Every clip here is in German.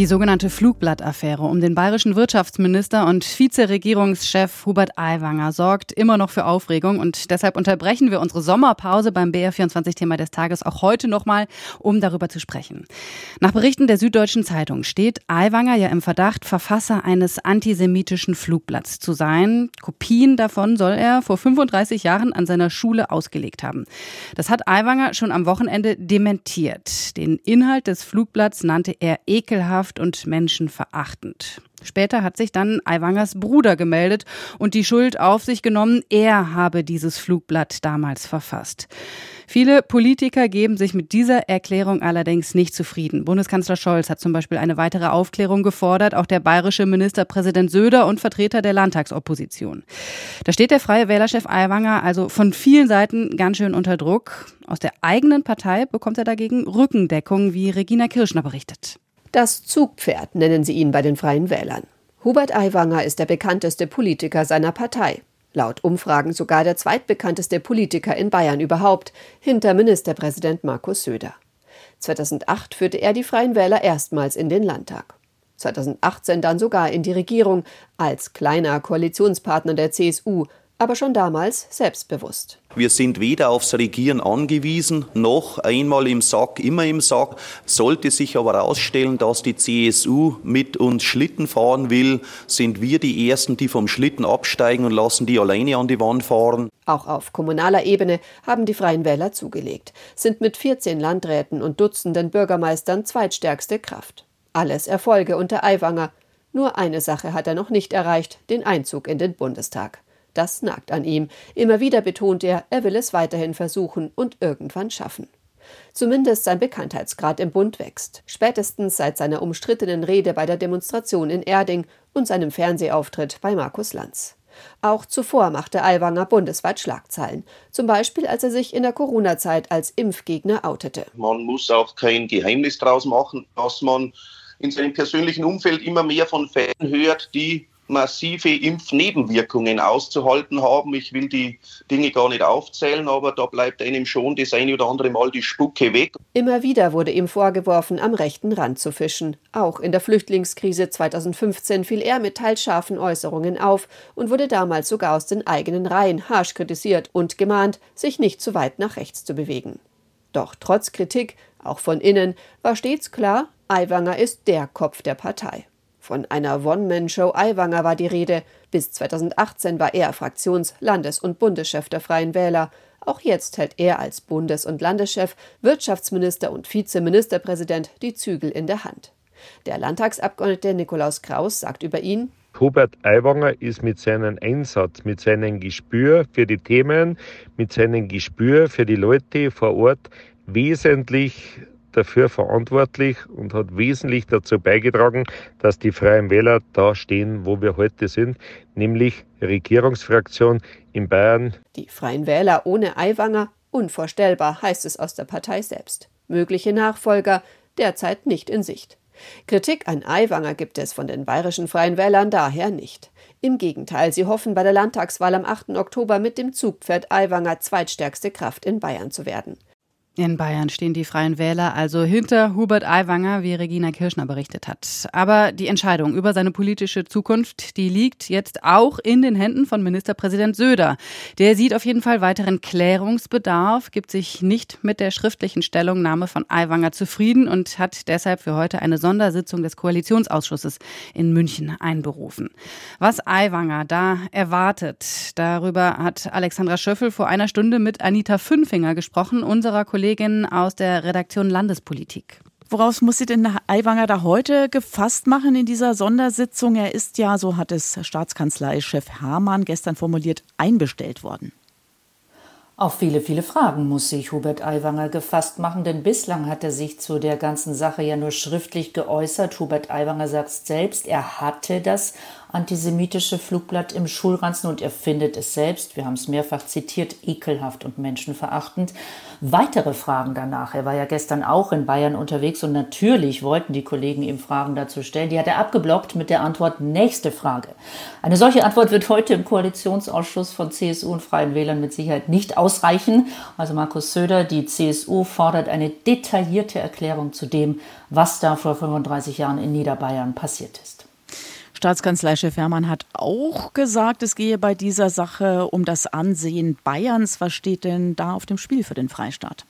Die sogenannte Flugblattaffäre um den bayerischen Wirtschaftsminister und Vizeregierungschef Hubert Aiwanger sorgt immer noch für Aufregung und deshalb unterbrechen wir unsere Sommerpause beim BR24-Thema des Tages auch heute nochmal, um darüber zu sprechen. Nach Berichten der Süddeutschen Zeitung steht Aiwanger ja im Verdacht, Verfasser eines antisemitischen Flugblatts zu sein. Kopien davon soll er vor 35 Jahren an seiner Schule ausgelegt haben. Das hat Aiwanger schon am Wochenende dementiert. Den Inhalt des Flugblatts nannte er ekelhaft ekelhaft und menschenverachtend. Später hat sich dann Aiwangers Bruder gemeldet und die Schuld auf sich genommen, er habe dieses Flugblatt damals verfasst. Viele Politiker geben sich mit dieser Erklärung allerdings nicht zufrieden. Bundeskanzler Scholz hat zum Beispiel eine weitere Aufklärung gefordert, auch der bayerische Ministerpräsident Söder und Vertreter der Landtagsopposition. Da steht der freie Wählerchef Aiwanger also von vielen Seiten ganz schön unter Druck. Aus der eigenen Partei bekommt er dagegen Rückendeckung, wie Regina Kirschner berichtet. Das Zugpferd nennen sie ihn bei den Freien Wählern. Hubert Aiwanger ist der bekannteste Politiker seiner Partei. Laut Umfragen sogar der zweitbekannteste Politiker in Bayern überhaupt, hinter Ministerpräsident Markus Söder. 2008 führte er die Freien Wähler erstmals in den Landtag. 2018 dann sogar in die Regierung als kleiner Koalitionspartner der CSU, aber schon damals selbstbewusst. Wir sind weder aufs Regieren angewiesen, noch einmal im Sack, immer im Sack. Sollte sich aber herausstellen, dass die CSU mit uns Schlitten fahren will, sind wir die Ersten, die vom Schlitten absteigen und lassen die alleine an die Wand fahren. Auch auf kommunaler Ebene haben die Freien Wähler zugelegt, sind mit 14 Landräten und Dutzenden Bürgermeistern zweitstärkste Kraft. Alles Erfolge unter Aiwanger. Nur eine Sache hat er noch nicht erreicht, den Einzug in den Bundestag. Das nagt an ihm. Immer wieder betont er, er will es weiterhin versuchen und irgendwann schaffen. Zumindest sein Bekanntheitsgrad im Bund wächst. Spätestens seit seiner umstrittenen Rede bei der Demonstration in Erding und seinem Fernsehauftritt bei Markus Lanz. Auch zuvor machte Aiwanger bundesweit Schlagzeilen. Zum Beispiel, als er sich in der Corona-Zeit als Impfgegner outete. Man muss auch kein Geheimnis daraus machen, dass man in seinem persönlichen Umfeld immer mehr von Fällen hört, die massive Impfnebenwirkungen auszuhalten haben. Ich will die Dinge gar nicht aufzählen, aber da bleibt einem schon das eine oder andere Mal die Spucke weg. Immer wieder wurde ihm vorgeworfen, am rechten Rand zu fischen. Auch in der Flüchtlingskrise 2015 fiel er mit teils scharfen Äußerungen auf und wurde damals sogar aus den eigenen Reihen harsch kritisiert und gemahnt, sich nicht zu weit nach rechts zu bewegen. Doch trotz Kritik, auch von innen, war stets klar, Aiwanger ist der Kopf der Partei. Von einer One-Man-Show Aiwanger war die Rede. Bis 2018 war er Fraktions-, Landes- und Bundeschef der Freien Wähler. Auch jetzt hält er als Bundes- und Landeschef, Wirtschaftsminister und Vizeministerpräsident die Zügel in der Hand. Der Landtagsabgeordnete Nikolaus Kraus sagt über ihn, Hubert Aiwanger ist mit seinem Einsatz, mit seinem Gespür für die Themen, mit seinem Gespür für die Leute vor Ort wesentlich dafür verantwortlich und hat wesentlich dazu beigetragen, dass die Freien Wähler da stehen, wo wir heute sind, nämlich Regierungsfraktion in Bayern. Die Freien Wähler ohne Aiwanger, unvorstellbar, heißt es aus der Partei selbst. Mögliche Nachfolger derzeit nicht in Sicht. Kritik an Aiwanger gibt es von den bayerischen Freien Wählern daher nicht. Im Gegenteil, sie hoffen bei der Landtagswahl am 8. Oktober mit dem Zugpferd Aiwanger zweitstärkste Kraft in Bayern zu werden. In Bayern stehen die Freien Wähler also hinter Hubert Aiwanger, wie Regina Kirschner berichtet hat. Aber die Entscheidung über seine politische Zukunft, die liegt jetzt auch in den Händen von Ministerpräsident Söder. Der sieht auf jeden Fall weiteren Klärungsbedarf, gibt sich nicht mit der schriftlichen Stellungnahme von Aiwanger zufrieden und hat deshalb für heute eine Sondersitzung des Koalitionsausschusses in München einberufen. Was Aiwanger da erwartet, darüber hat Alexandra Schöffel vor einer Stunde mit Anita Fünfinger gesprochen, unserer Kollegin Kollegin aus der Redaktion Landespolitik. Woraus muss sie denn Aiwanger da heute gefasst machen in dieser Sondersitzung? Er ist ja, so hat es Staatskanzleichef Hamann gestern formuliert, einbestellt worden. Auf viele, viele Fragen muss sich Hubert Aiwanger gefasst machen, denn bislang hat er sich zu der ganzen Sache ja nur schriftlich geäußert. Hubert Aiwanger sagt selbst, er hatte das antisemitische Flugblatt im Schulranzen und er findet es selbst, wir haben es mehrfach zitiert, ekelhaft und menschenverachtend. Weitere Fragen danach. Er war ja gestern auch in Bayern unterwegs und natürlich wollten die Kollegen ihm Fragen dazu stellen. Die hat er abgeblockt mit der Antwort nächste Frage. Eine solche Antwort wird heute im Koalitionsausschuss von CSU und Freien Wählern mit Sicherheit nicht ausreichen. Also Markus Söder, die CSU fordert eine detaillierte Erklärung zu dem, was da vor 35 Jahren in Niederbayern passiert ist. Staatskanzleichef Hermann hat auch gesagt, es gehe bei dieser Sache um das Ansehen Bayerns. Was steht denn da auf dem Spiel für den Freistaat?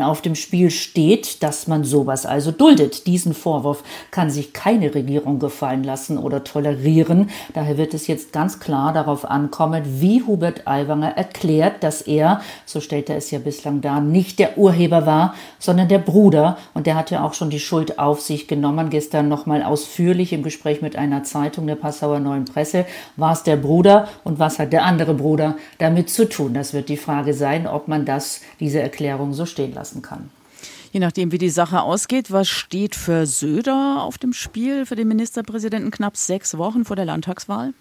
Auf dem Spiel steht, dass man sowas also duldet. Diesen Vorwurf kann sich keine Regierung gefallen lassen oder tolerieren. Daher wird es jetzt ganz klar darauf ankommen, wie Hubert Aiwanger erklärt, dass er, so stellt er es ja bislang dar, nicht der Urheber war, sondern der Bruder. Und der hat ja auch schon die Schuld auf sich genommen. Gestern nochmal ausführlich im Gespräch mit einer Zeitung der Passauer Neuen Presse. War es der Bruder und was hat der andere Bruder damit zu tun? Das wird die Frage sein, ob man das, diese Erklärung so stehen lässt lassen kann. Je nachdem, wie die Sache ausgeht, was steht für Söder auf dem Spiel für den Ministerpräsidenten knapp sechs Wochen vor der Landtagswahl?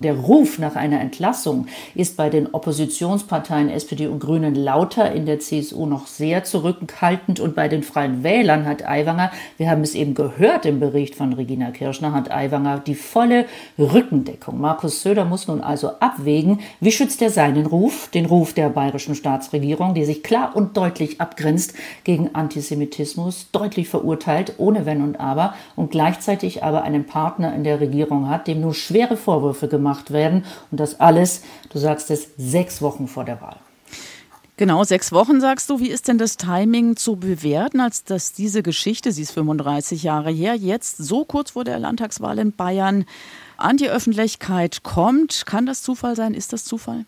Der Ruf nach einer Entlassung ist bei den Oppositionsparteien SPD und Grünen lauter, in der CSU noch sehr zurückhaltend und bei den Freien Wählern hat Aiwanger, wir haben es eben gehört im Bericht von Regina Kirschner, hat Aiwanger die volle Rückendeckung. Markus Söder muss nun also abwägen, wie schützt er seinen Ruf, den Ruf der bayerischen Staatsregierung, die sich klar und deutlich abgrenzt gegen Antisemitismus, deutlich verurteilt, ohne Wenn und Aber und gleichzeitig aber einen Partner in der Regierung hat, dem nur schwere Vorwürfe gemacht gemacht werden. Und das alles, du sagst es, sechs Wochen vor der Wahl. Genau, sechs Wochen sagst du. Wie ist denn das Timing zu bewerten, als dass diese Geschichte, sie ist 35 Jahre her, jetzt so kurz vor der Landtagswahl in Bayern an die Öffentlichkeit kommt? Kann das Zufall sein? Ist das Zufall?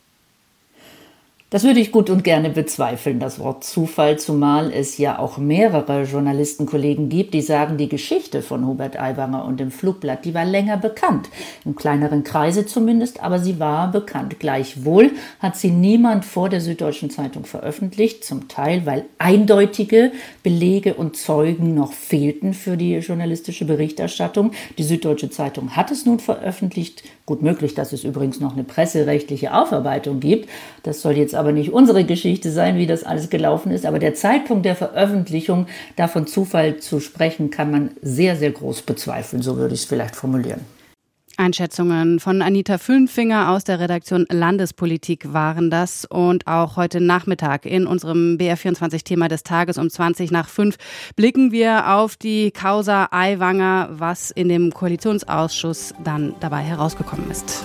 Das würde ich gut und gerne bezweifeln, das Wort Zufall, zumal es ja auch mehrere Journalistenkollegen gibt, die sagen, die Geschichte von Hubert Aiwanger und dem Flugblatt, die war länger bekannt. Im kleineren Kreise zumindest, aber sie war bekannt. Gleichwohl hat sie niemand vor der Süddeutschen Zeitung veröffentlicht, zum Teil, weil eindeutige Belege und Zeugen noch fehlten für die journalistische Berichterstattung. Die Süddeutsche Zeitung hat es nun veröffentlicht. Gut möglich, dass es übrigens noch eine presserechtliche Aufarbeitung gibt. Das soll jetzt aber nicht unsere Geschichte sein, wie das alles gelaufen ist. Aber der Zeitpunkt der Veröffentlichung, davon Zufall zu sprechen, kann man sehr, sehr groß bezweifeln. So würde ich es vielleicht formulieren. Einschätzungen von Anita Fünfinger aus der Redaktion Landespolitik waren das. Und auch heute Nachmittag in unserem BR24-Thema des Tages um 20 nach 5 blicken wir auf die Causa Aiwanger, was in dem Koalitionsausschuss dann dabei herausgekommen ist.